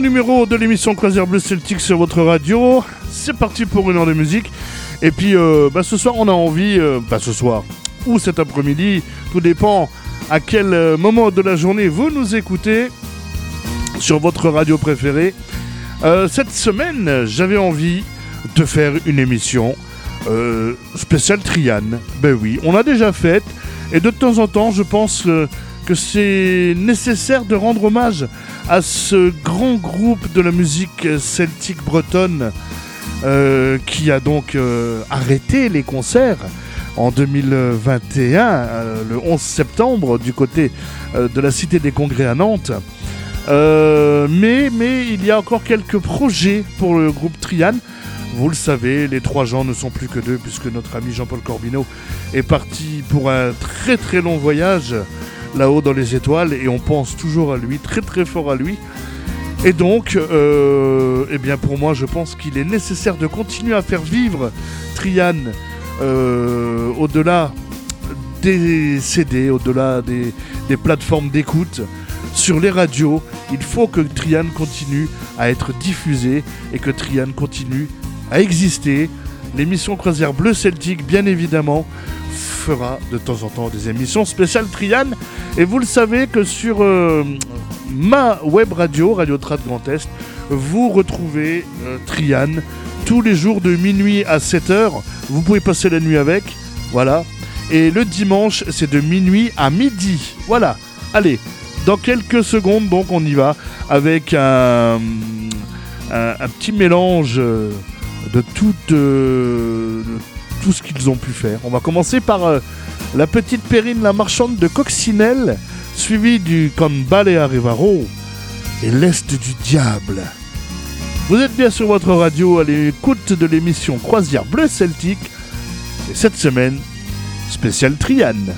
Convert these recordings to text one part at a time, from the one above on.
Numéro de l'émission Croisière Bleu Celtic sur votre radio. C'est parti pour une heure de musique. Et puis euh, bah, ce soir, on a envie, euh, bah, ce soir ou cet après-midi, tout dépend à quel euh, moment de la journée vous nous écoutez sur votre radio préférée. Euh, cette semaine, j'avais envie de faire une émission spéciale Triane. Ben oui, on l'a déjà faite. Et de temps en temps, je pense que c'est nécessaire de rendre hommage à ce grand groupe de la musique celtique bretonne euh, qui a donc euh, arrêté les concerts en 2021, euh, le 11 septembre, du côté de la Cité des Congrès à Nantes. Mais, mais il y a encore quelques projets pour le groupe Trian. Vous le savez, les trois gens ne sont plus que deux puisque notre ami Jean-Paul Corbineau est parti pour un très très long voyage là-haut dans les étoiles et on pense toujours à lui, très très fort à lui. Et donc, euh, eh bien pour moi, je pense qu'il est nécessaire de continuer à faire vivre Trian euh, au-delà des CD, au-delà des, des plateformes d'écoute, sur les radios. Il faut que Trian continue à être diffusé et que Trian continue à exister. L'émission Croisière Bleu Celtique, bien évidemment, fera de temps en temps des émissions spéciales Trian. Et vous le savez que sur euh, ma web radio, Radio Trad Grand Est, vous retrouvez euh, tous les jours de minuit à 7h. Vous pouvez passer la nuit avec. Voilà. Et le dimanche, c'est de minuit à midi. Voilà. Allez, dans quelques secondes, donc, on y va avec un, petit mélange euh, de tout, euh, tout ce qu'ils ont pu faire. On va commencer par euh, la petite Perrine, la marchande de Coccinelle, suivie du Cambale Arevaro et l'Est du Diable. Vous êtes bien sur votre radio à l'écoute de l'émission Croisière Bleu Celtique. Et cette semaine, spécial Triane.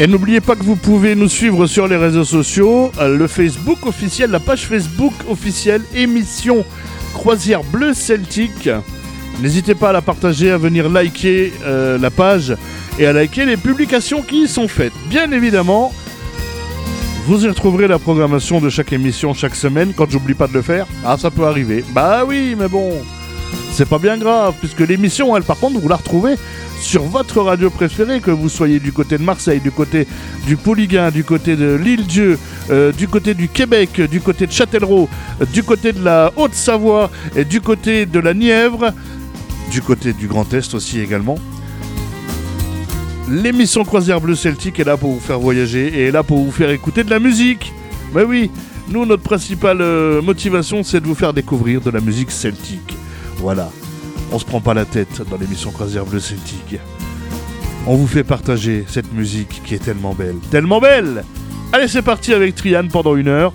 Et n'oubliez pas que vous pouvez nous suivre sur les réseaux sociaux, euh, le Facebook officiel, la page Facebook officielle émission Croisière Bleu Celtique. N'hésitez pas à la partager, à venir liker euh, la page et à liker les publications qui y sont faites. Bien évidemment, vous y retrouverez la programmation de chaque émission chaque semaine quand j'oublie pas de le faire. Ah, ça peut arriver. Bah oui, mais bon, c'est pas bien grave, puisque l'émission, elle, par contre, vous la retrouvez sur votre radio préférée, que vous soyez du côté de Marseille, du côté du Polygain, du côté de l'île-Dieu, euh, du côté du Québec, du côté de Châtellerault, euh, du côté de la Haute-Savoie et du côté de la Nièvre, du côté du Grand Est aussi également. L'émission Croisière Bleu Celtique est là pour vous faire voyager et est là pour vous faire écouter de la musique. Mais oui, nous, notre principale euh, motivation, c'est de vous faire découvrir de la musique celtique. Voilà. On se prend pas la tête dans l'émission Croisière Bleu Celtique. On vous fait partager cette musique qui est tellement belle. Tellement belle Allez, c'est parti avec Triane pendant une heure.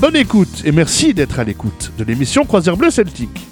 bonne écoute et merci d'être à l'écoute de l'émission Croisière Bleu Celtique.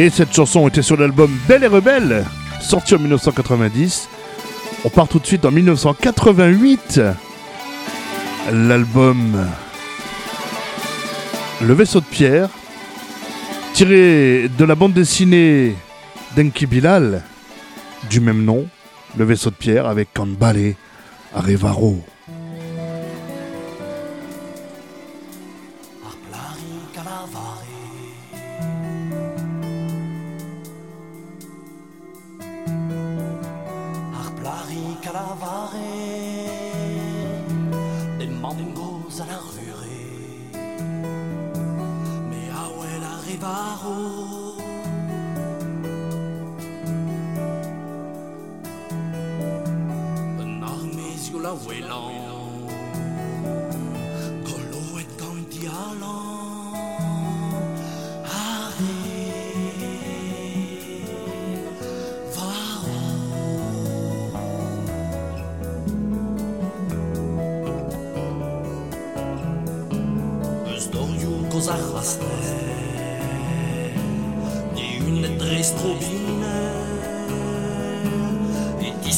Et cette chanson était sur l'album Belle et Rebelle, sorti en 1990. On part tout de suite en 1988. L'album Le vaisseau de pierre, tiré de la bande dessinée d'Enki Bilal, du même nom, Le vaisseau de pierre, avec Kambale Arevaro. mystère d'une adresse trop et qui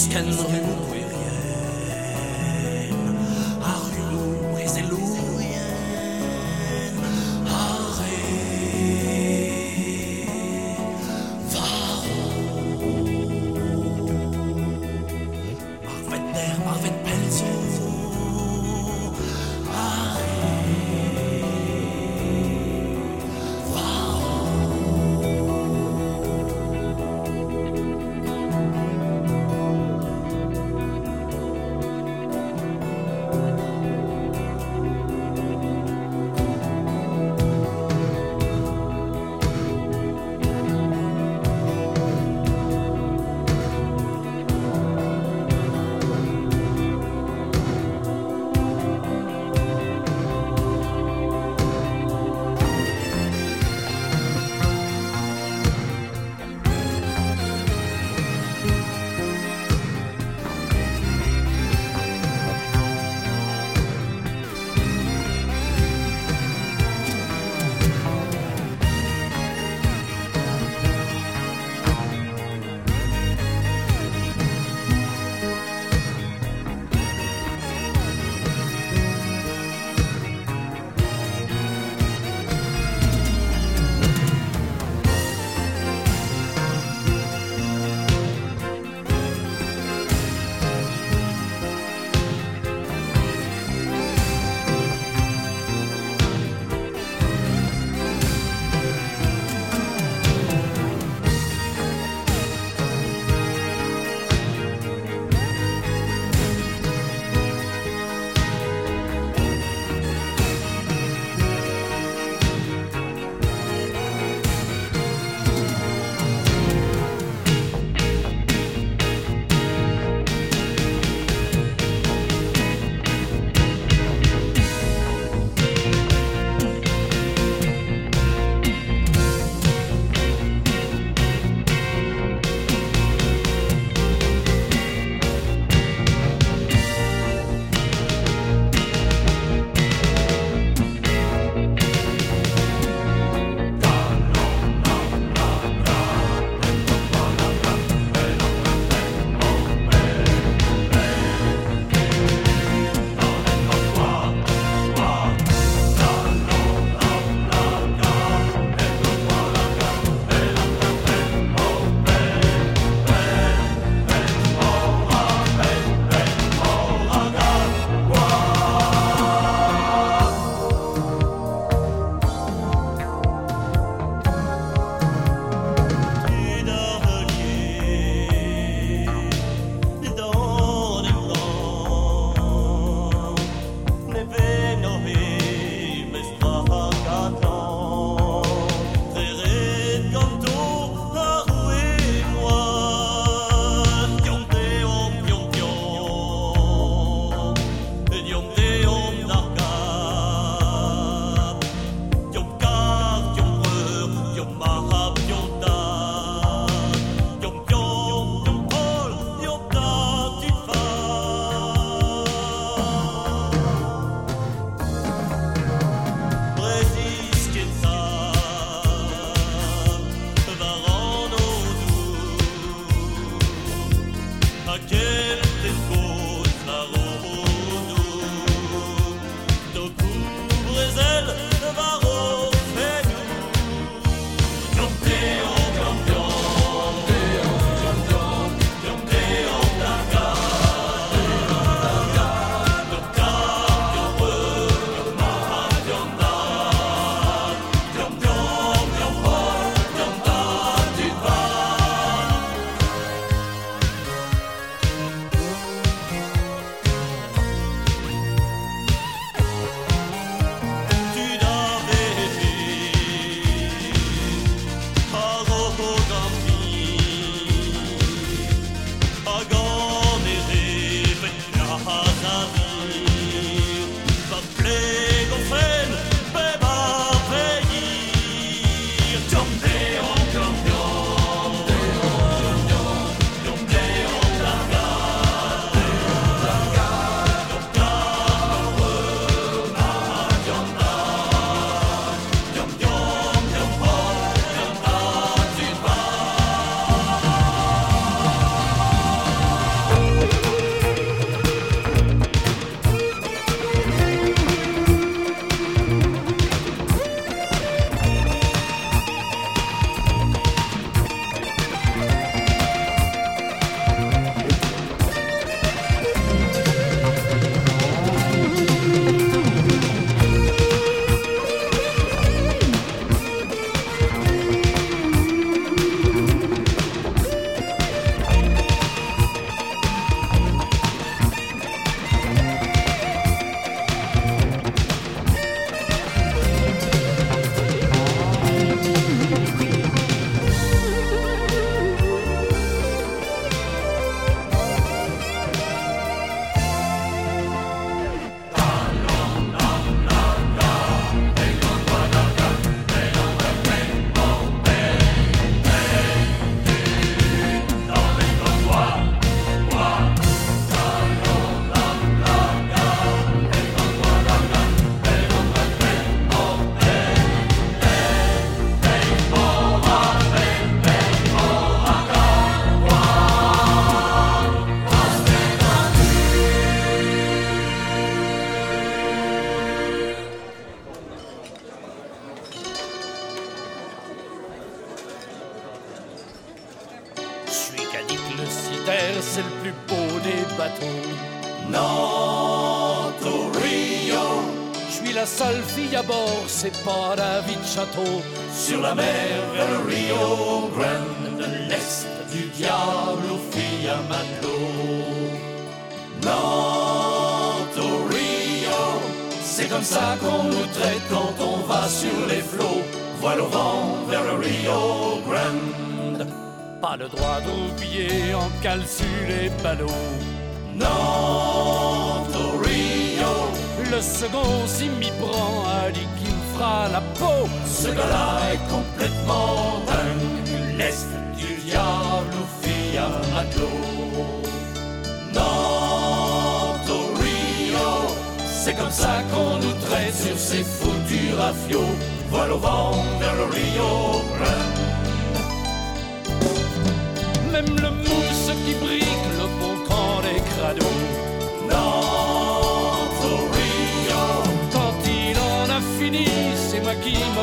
Sur la mer vers le Rio Grande, de l'est du diable aux filles à matelot. Nantes Rio, c'est comme ça qu'on nous traite quand on va sur les flots. Voile au vent vers le Rio Grande. Pas le droit d'oublier en cale sur les ballots. Nantes Rio, Le second s'y prend, la peau. ce gars-là est complètement dingue. L'est du diable aux filles à. Nantes Rio, c'est comme ça qu'on nous traite sur ces foutus rafiots. Voile au vent vers le Rio. Même le mousse qui brique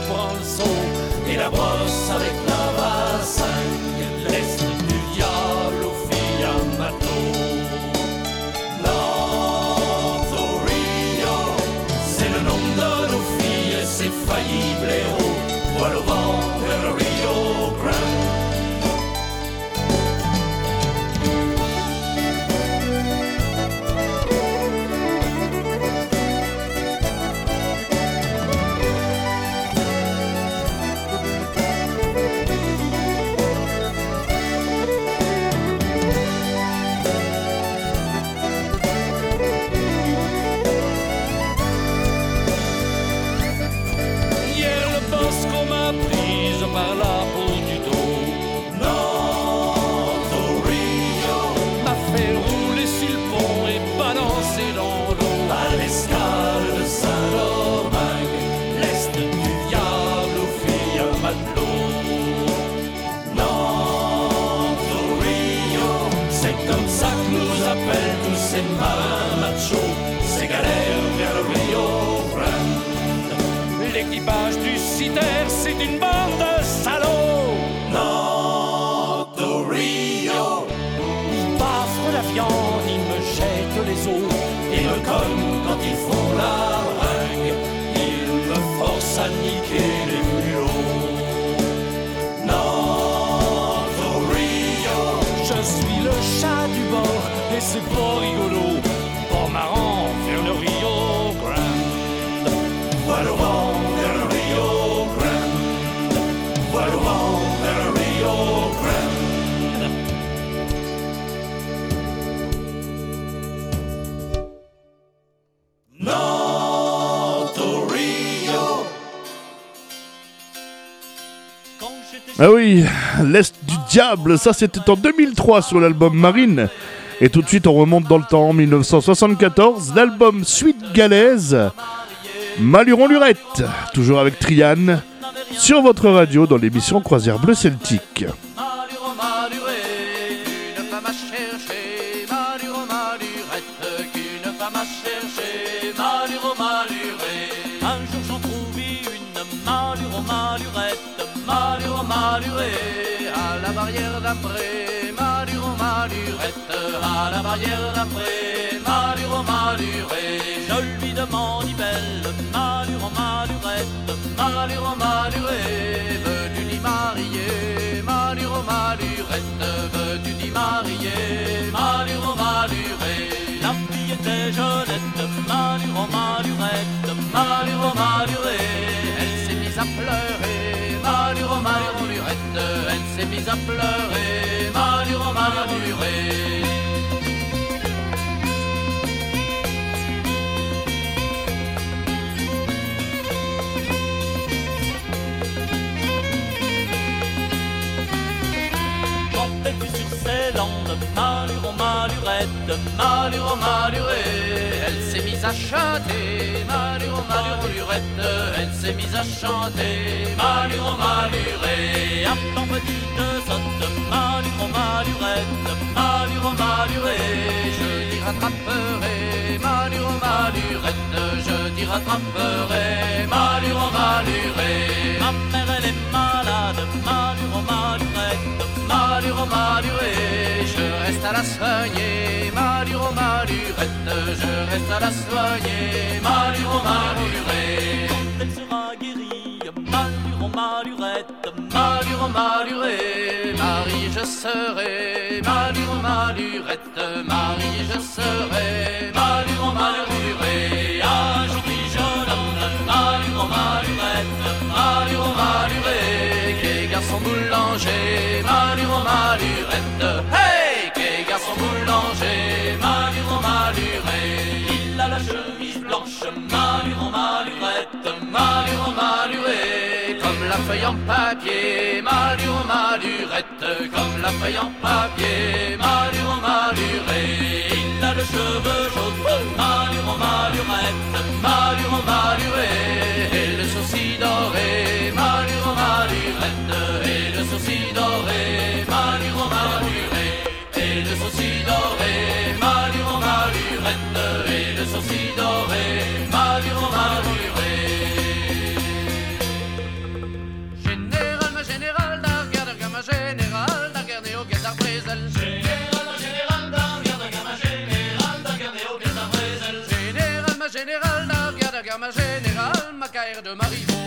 prends le et la brosse avec la vassingue, ils me cognent quand ils font la ringue, ils me forcent à niquer les mulots. Nantes Rio, Je suis le chat du bord et c'est pas rigolo. Ah oui, l'Est du diable, ça c'était en 2003 sur l'album Marine. Et tout de suite on remonte dans le temps, en 1974, l'album Suite Galaise, Maluron Lurette, toujours avec Triane, sur votre radio dans l'émission Croisière Bleu Celtique. Barrière d'après, maluré. Je lui demande, belle, maluro malurette, maluro maluré, veux-tu t'y marier, maluro malurette, veux-tu t'y marier, maluro maluré. La fille était jeunette, maluro malurette, maluré. Elle s'est mise à pleurer, maluro malurette, elle s'est mise à pleurer, maluro malurette, maluro maluré, elle s'est mise à chanter, maluro malurette, elle s'est mise à chanter, maluro maluré, attends petite sotte, maluro malurette, maluro maluré, je t'y rattraperai, maluro malurette, je t'y rattraperai, maluro maluré, ma mère elle est malade, maluro malurette, maluro maluré, je à la soigner, malurette, je reste à la soigner, malure, malurée. Quand elle sera guérie, malure, malurette, malure, malurée, Marie, je serai, malure, malurette, Marie, je serai, malure, malurée. Un jour, je malure, malurette, malure, malurée, les garçons boulangers, malure, malurette. Malure, maluré, comme la feuille en papier, malure, malurette, comme la feuille en papier, malure, maluré. Il a le cheveu jaune, malure, malurette, malure, maluré, et le sourcil doré, malure, malurette, et le sourcil doré, malure, maluré, et le sourcil doré. guerre, ma générale, ma carrière de marivaux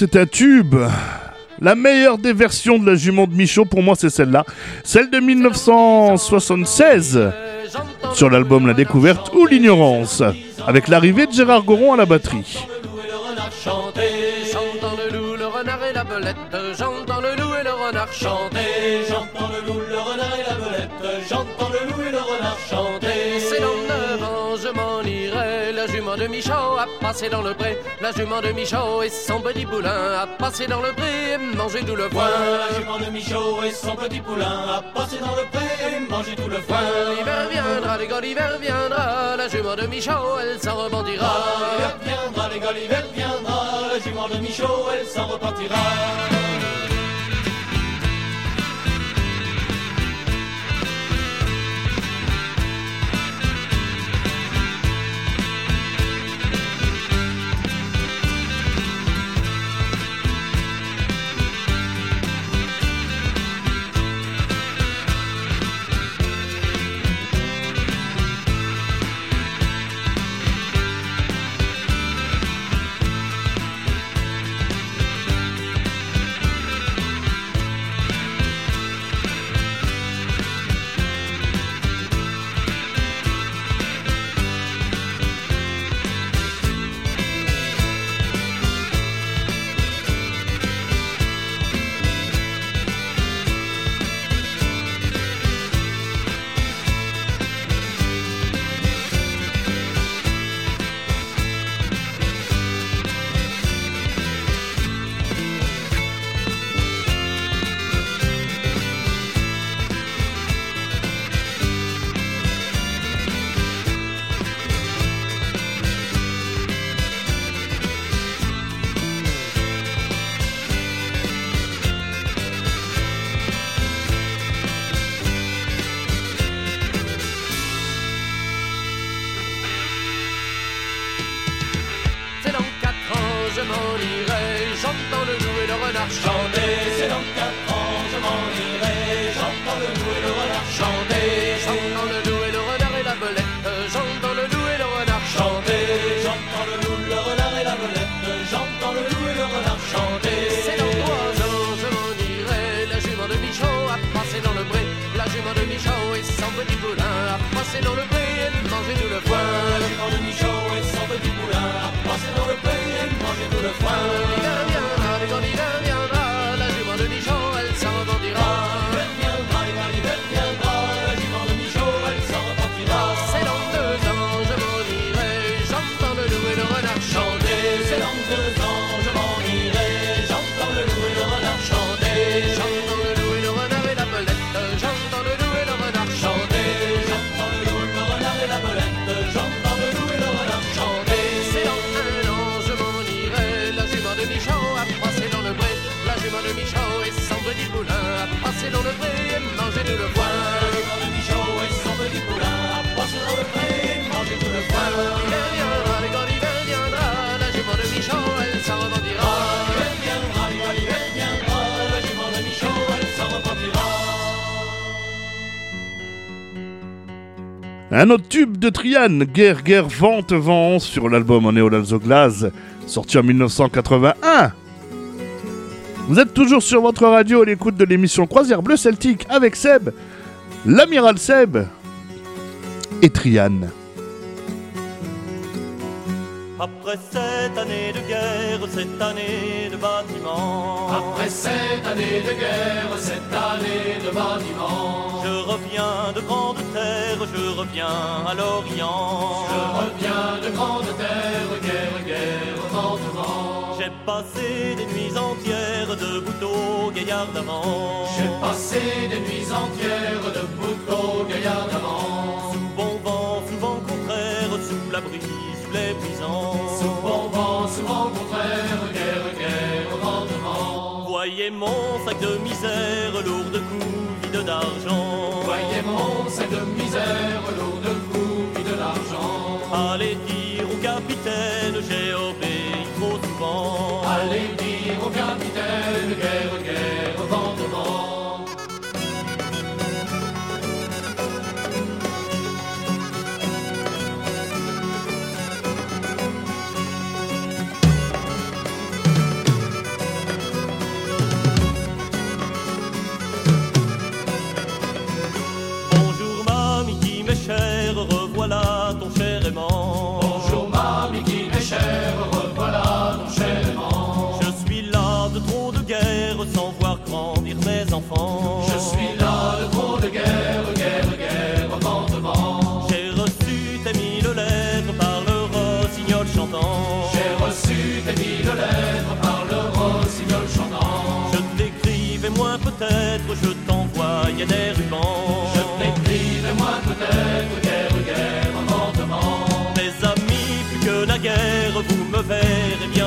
c'est un tube. La meilleure des versions de la jument de Michaud, pour moi, c'est celle-là. Celle de 1976, sur l'album La Découverte ou L'Ignorance, avec l'arrivée de Gérard Goron à la batterie. passé dans le pré. La jument de Michaud et son petit poulain a passé dans le pré et mangé tout le foin. la jument de Michaud et son petit poulain a passé dans le pré et mangé tout le foin. L'hiver viendra, les gars, l'hiver viendra. La jument de Michaud, elle s'en rebondira. L'hiver viendra, les gars, l'hiver viendra. La jument de Michaud, elle s'en repartira. Un autre tube de Trian, Guerre, Guerre, Vente, Vent, sur l'album On est sorti en 1981. Vous êtes toujours sur votre radio à l'écoute de l'émission Croisière Bleu Celtique avec Seb, l'amiral Seb et Trian cette année de bâtiment. Après cette année de guerre, cette année de bâtiment. Je reviens de grande terre, je reviens à l'Orient. Je reviens de grande terre, guerre, guerre, vent, J'ai passé des nuits entières de boutons gaillard d'avant. J'ai passé des nuits entières de boutons gaillard d'avant. Sous bon vent, sous vent contraire, sous l'abri toutes les prisons. Souvent vent, souvent contraire, guerre, guerre, rendement. Voyez mon sac de misère, lourd de coups, vide d'argent. Voyez mon sac de misère, lourd de coups, vide d'argent. Allez, faire.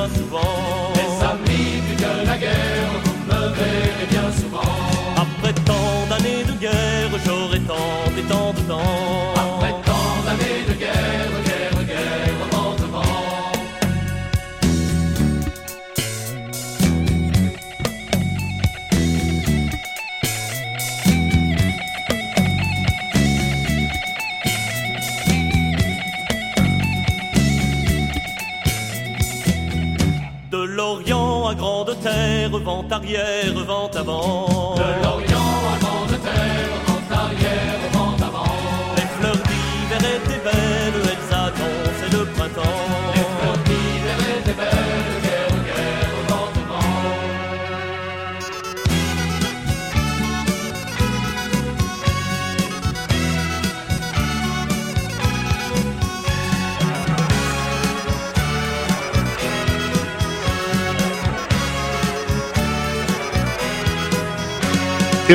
vent arrière, vent avant. De l'Orient à l'Angleterre, vent arrière, vent avant. Les fleurs d'hiver étaient belles.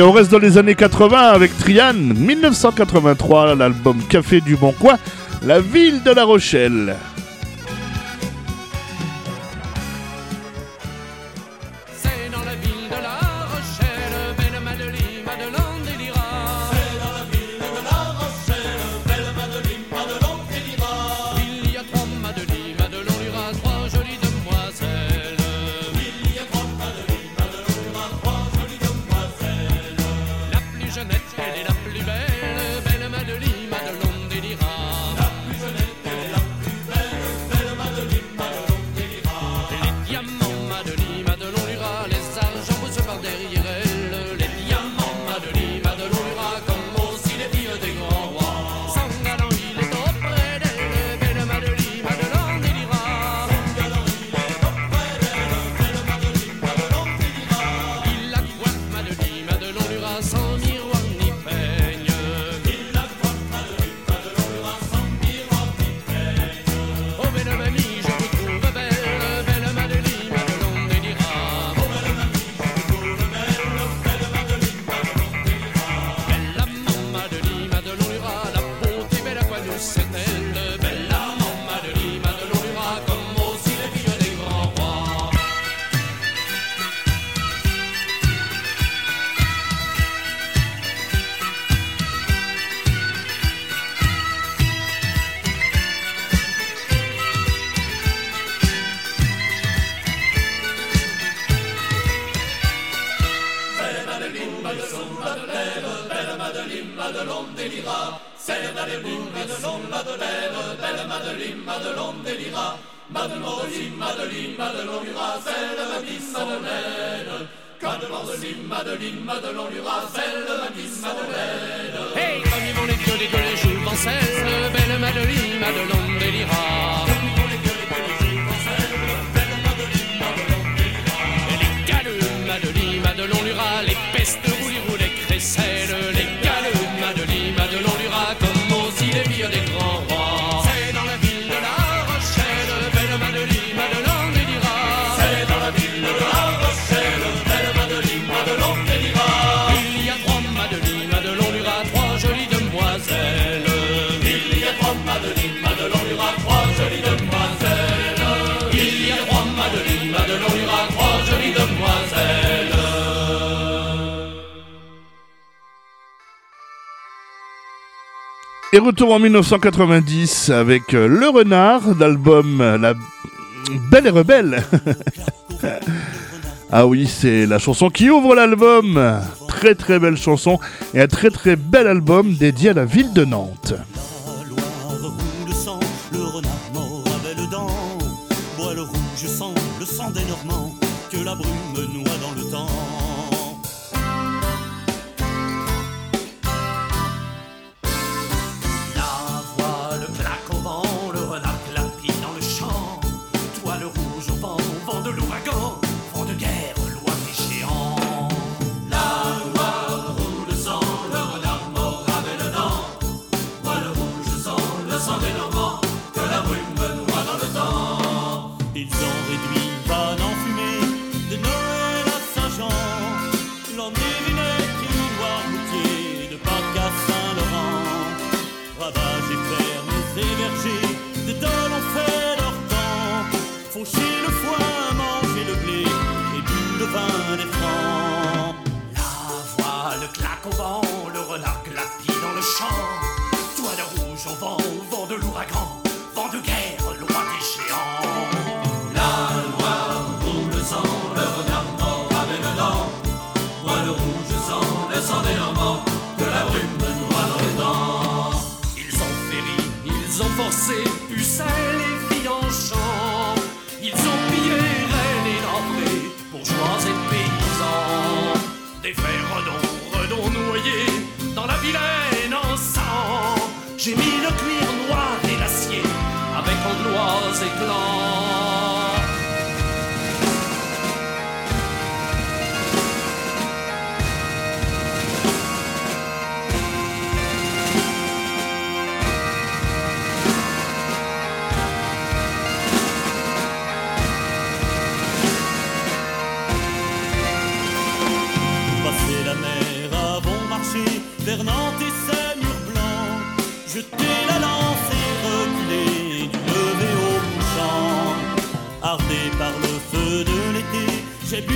Et on reste dans les années 80 avec Trian, 1983, l'album Café du Bon Coin, La ville de La Rochelle. en 1990 avec euh, Le Renard, l'album euh, La Belle et Rebelle. ah oui, c'est la chanson qui ouvre l'album. Très très belle chanson et un très très bel album dédié à la ville de Nantes.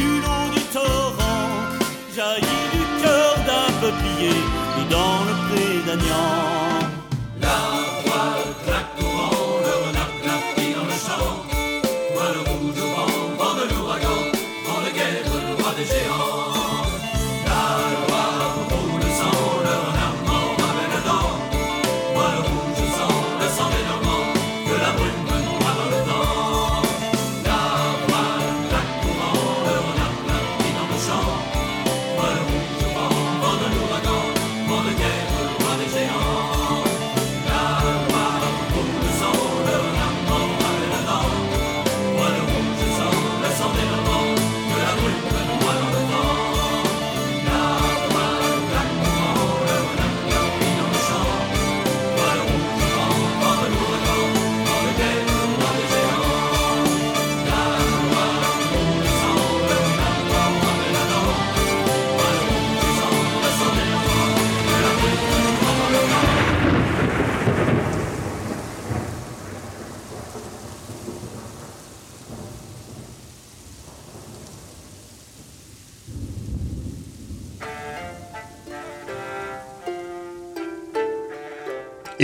you know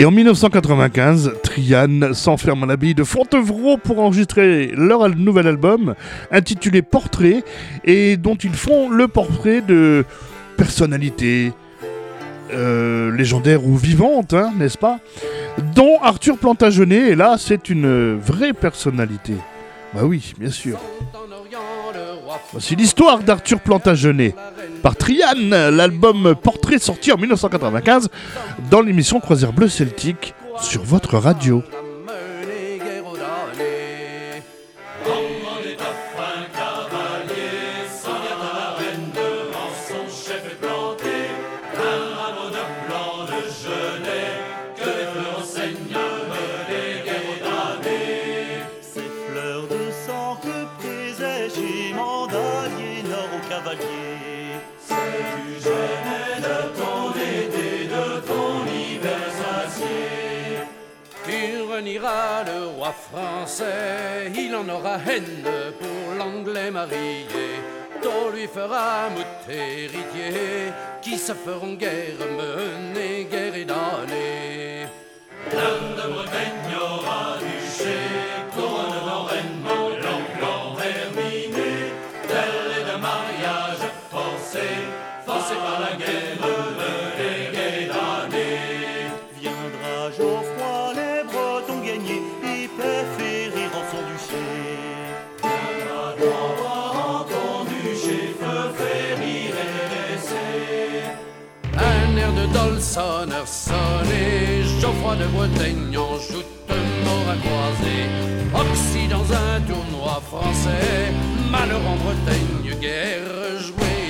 Et en 1995, Trian s'enferme à l'abbaye de Fontevraud pour enregistrer leur nouvel album intitulé Portrait et dont ils font le portrait de personnalités euh, légendaires ou vivantes, hein, n'est-ce pas? Dont Arthur Plantagenet, et là c'est une vraie personnalité. Bah oui, bien sûr. Voici l'histoire d'Arthur Plantagenet par Trian, l'album Portrait sorti en 1995 dans l'émission Croisière Bleu Celtique sur votre radio. Aura haine pour l'anglais marié. Dont lui fera mout héritier, qui se feront guerre, mener sonneur sonné, Geoffroy de Bretagne en joute mort à croiser. Oxy dans un tournoi français, malheur en Bretagne, guerre jouée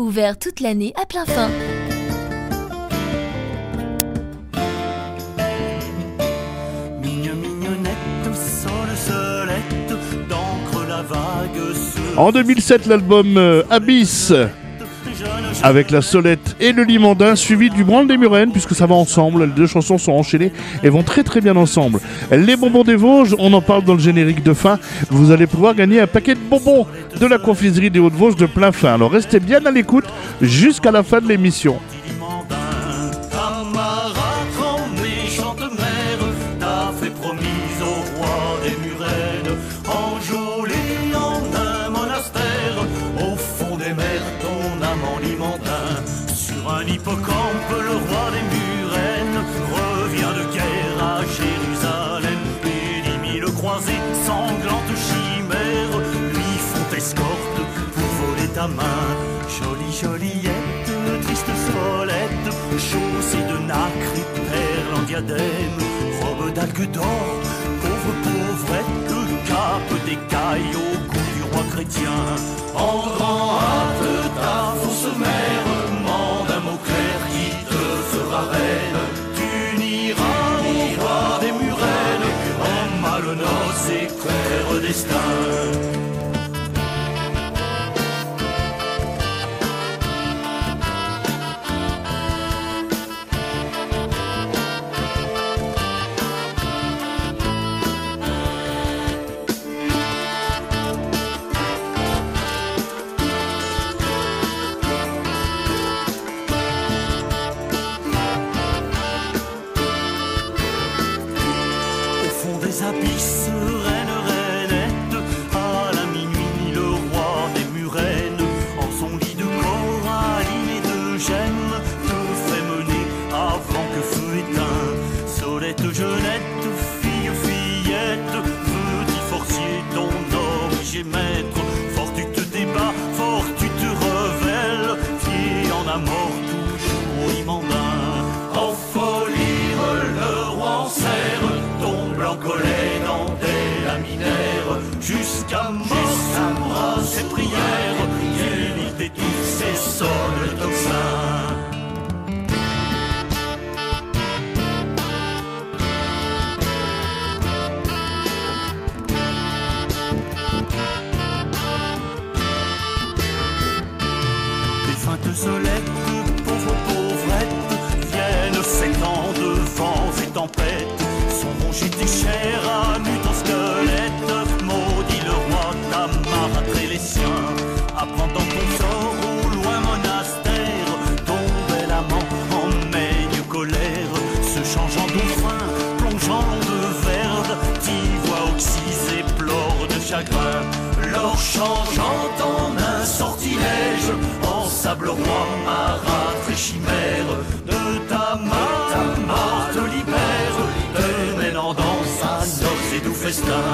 ouvert toute l'année à plein fin. En 2007, l'album euh, Abyss avec la Solette et le Limandin, suivi du Branle des Murennes, puisque ça va ensemble. Les deux chansons sont enchaînées et vont très très bien ensemble. Les bonbons des Vosges, on en parle dans le générique de fin. Vous allez pouvoir gagner un paquet de bonbons de la confiserie des Hauts-de-Vosges de plein fin. Alors restez bien à l'écoute jusqu'à la fin de l'émission. Jolie Joliette, triste solette, chaussée de nacre et perles en diadème, robe d'algues d'or, pauvre pauvrette, cape d'écailles au goût du roi chrétien. En grand hâte ta fausse mère, mande un mot clair qui te fera reine. Tu n'iras au roi des murennes, en malnoce et destin. abyssal Changeant en un sortilège. En sable roi, marâtre et chimère. De ta main, ta te libère. Te mènant dans sa noce et doux festin.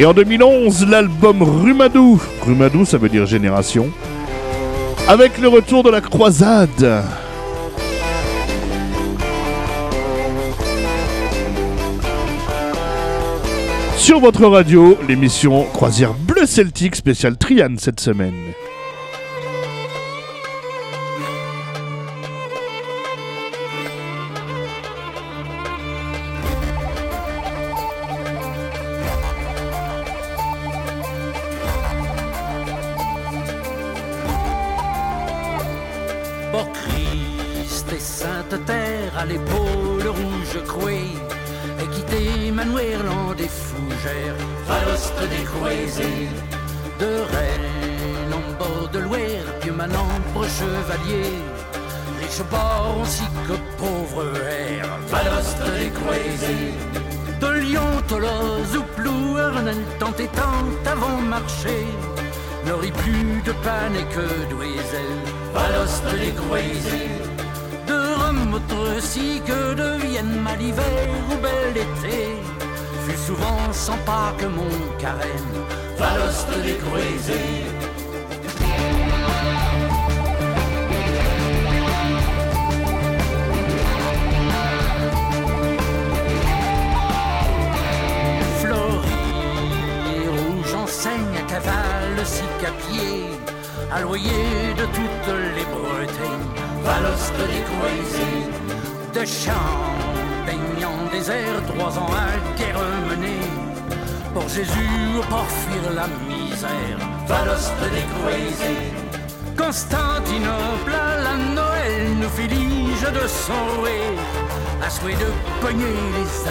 Et en 2011, l'album Rumadou. Rumadou, ça veut dire génération. Avec le retour de la croisade. Sur votre radio, l'émission Croisière Bleu Celtique spéciale Triane cette semaine.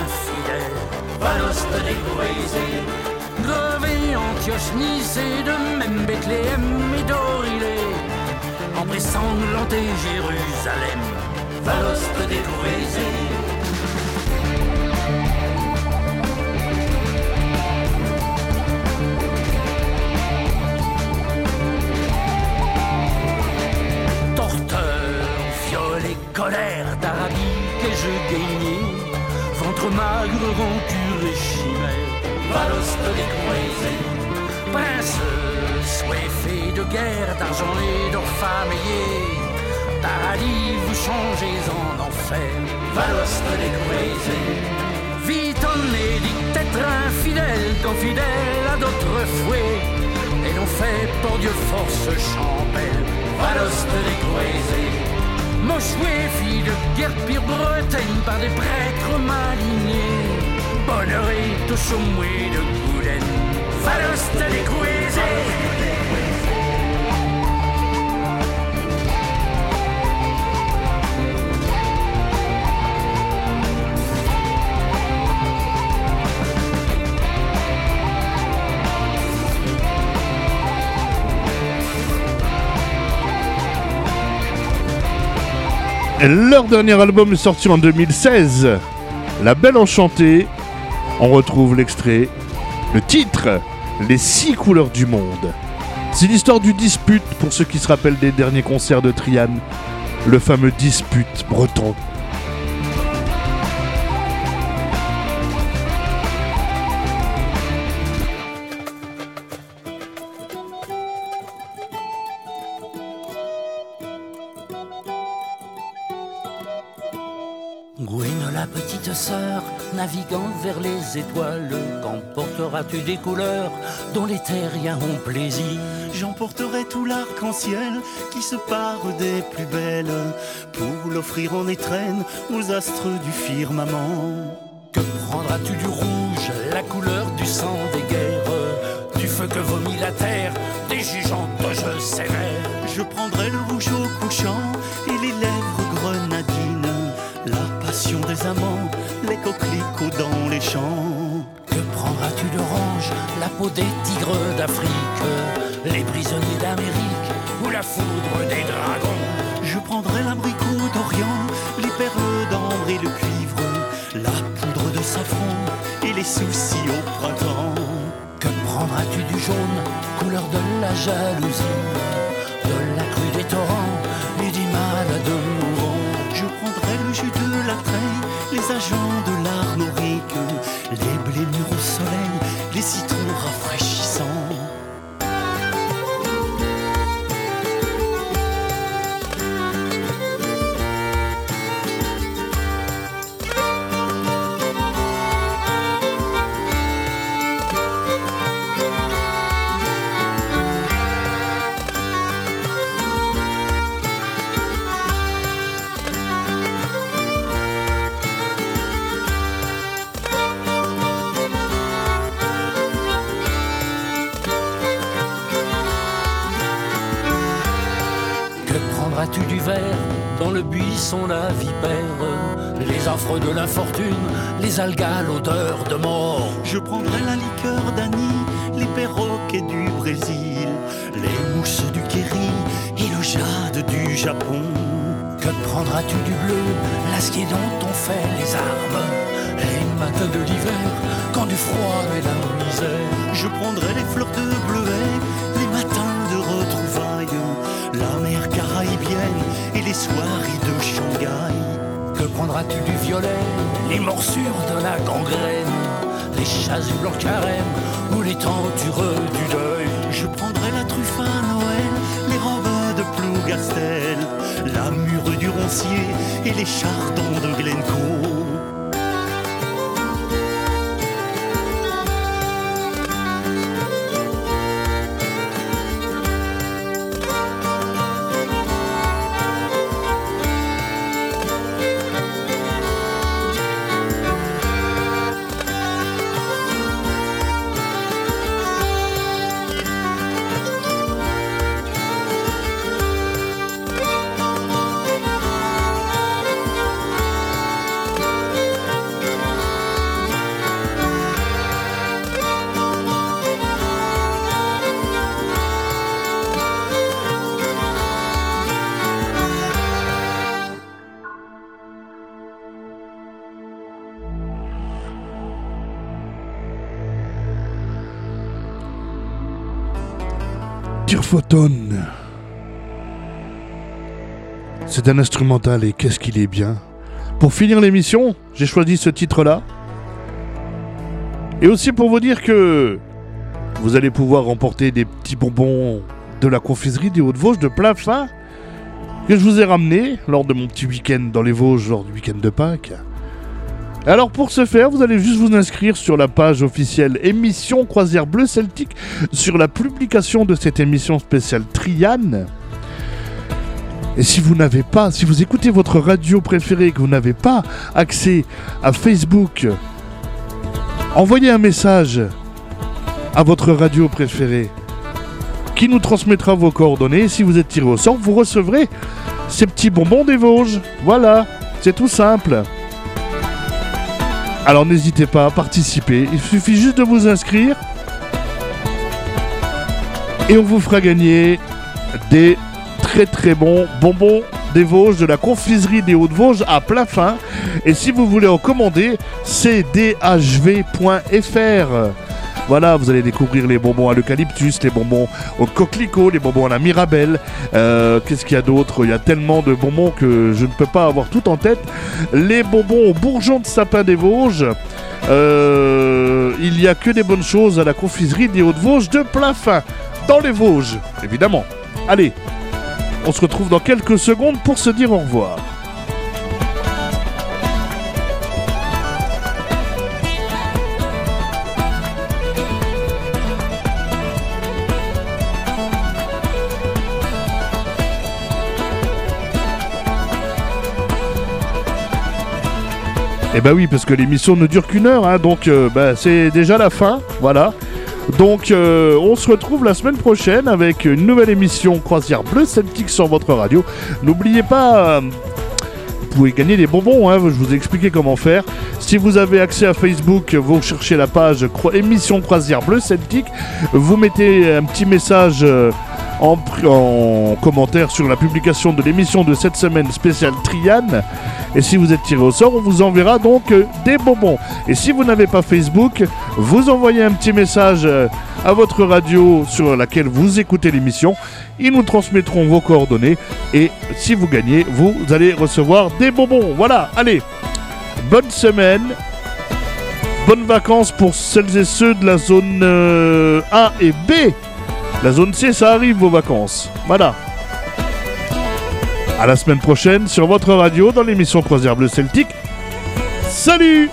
Infidèles, Valoste des Croisés. Grevé, Antioche, Nice et de même Bethléem et d'Orilé, en sanglanté Jérusalem, Croisés. Torteur, fiole et colère d'Arabie que je gagnais, ventre magre, rancure et chimère, Valoste des croisés, prince, soifé de guerre, d'argent et d'or paradis vous changez en enfer, Valoste des croisés. Vite en édicte être infidèle, confidèle à d'autres fouets, et l'on fait pour Dieu force champelle, Valoste des Mochoué, fille de guerre pire Bretagne par des prêtres malignés. Bonheur et chaumoué de Goulaine, Valoste des croisés. Leur dernier album sorti en 2016. La Belle Enchantée. On retrouve l'extrait, le titre, Les six couleurs du monde. C'est l'histoire du dispute pour ceux qui se rappellent des derniers concerts de Trian. Le fameux dispute breton. Gwyn, la petite sœur, naviguant vers les étoiles, qu'emporteras-tu des couleurs dont les terriens ont plaisir? J'emporterai tout l'arc-en-ciel qui se pare des plus belles pour l'offrir en étrenne aux astres du firmament. Que prendras-tu du rouge, la couleur du sang des des tigres d'Afrique, les prisonniers d'Amérique ou la foudre des dragons Je prendrai l'abricot d'Orient, les perles d'ambre et le cuivre, la poudre de safran et les soucis au printemps. Que prendras-tu du jaune, couleur de la jalousie, de la crue des torrents et du malade mourant Je prendrai le jus de la treille, les agents de l'armorique, les blés mûrs au soleil, Push de l'infortune, les algues à l'odeur de mort. Je prendrai la liqueur d'Annie, les perroquets du Brésil, les mousses du Kéry et le jade du Japon. Que prendras-tu du bleu, l'acier dont on fait les armes, les matins de l'hiver, quand du froid et la misère. Je prendrai les fleurs de bleuet, les matins de retrouvailles, la mer caraïbienne et les soirées de prendras-tu du violet, les morsures de la gangrène, les chasubles en carême ou les tentureux du deuil? Je prendrai la truffe à Noël, les robes de Plougastel, la mûre du roncier et les chardons de Glencoe. Photon. C'est un instrumental et qu'est-ce qu'il est bien. Pour finir l'émission, j'ai choisi ce titre-là. Et aussi pour vous dire que vous allez pouvoir remporter des petits bonbons de la confiserie des Hauts-de-Vosges de plein fin que je vous ai ramené lors de mon petit week-end dans les Vosges, lors du week-end de Pâques. Alors pour ce faire, vous allez juste vous inscrire sur la page officielle émission Croisière Bleue Celtique sur la publication de cette émission spéciale Triane. Et si vous n'avez pas, si vous écoutez votre radio préférée et que vous n'avez pas accès à Facebook, envoyez un message à votre radio préférée qui nous transmettra vos coordonnées. Si vous êtes tiré au sort, vous recevrez ces petits bonbons des Vosges. Voilà, c'est tout simple. Alors n'hésitez pas à participer, il suffit juste de vous inscrire et on vous fera gagner des très très bons bonbons des Vosges, de la confiserie des Hauts-de-Vosges à plein fin. Et si vous voulez en commander, c'est dhv.fr. Voilà, vous allez découvrir les bonbons à l'eucalyptus, les bonbons au coquelicot, les bonbons à la mirabelle. Euh, Qu'est-ce qu'il y a d'autre? Il y a tellement de bonbons que je ne peux pas avoir tout en tête. Les bonbons au bourgeon de sapin des Vosges. Euh, il n'y a que des bonnes choses à la confiserie des Hauts-de-Vosges de plein fin, dans les Vosges, évidemment. Allez, on se retrouve dans quelques secondes pour se dire au revoir. Eh bah oui, parce que l'émission ne dure qu'une heure, hein, donc euh, bah, c'est déjà la fin, voilà. Donc euh, on se retrouve la semaine prochaine avec une nouvelle émission Croisière Bleu Celtique sur votre radio. N'oubliez pas, euh, vous pouvez gagner des bonbons, hein, je vous ai expliqué comment faire. Si vous avez accès à Facebook, vous cherchez la page émission Croisière Bleu Celtique, vous mettez un petit message en, commentaire sur la publication de l'émission de cette semaine spéciale Triane. Et si vous êtes tiré au sort, on vous enverra donc euh, des bonbons. Et si vous n'avez pas Facebook, vous envoyez un petit message euh, à votre radio sur laquelle vous écoutez l'émission. Ils nous transmettront vos coordonnées. Et si vous gagnez, vous allez recevoir des bonbons. Voilà, allez, bonne semaine. Bonnes vacances pour celles et ceux de la zone euh, A et B. La zone C, ça arrive vos vacances. Voilà. À la semaine prochaine sur votre radio dans l'émission Croisière Bleu Celtique. Salut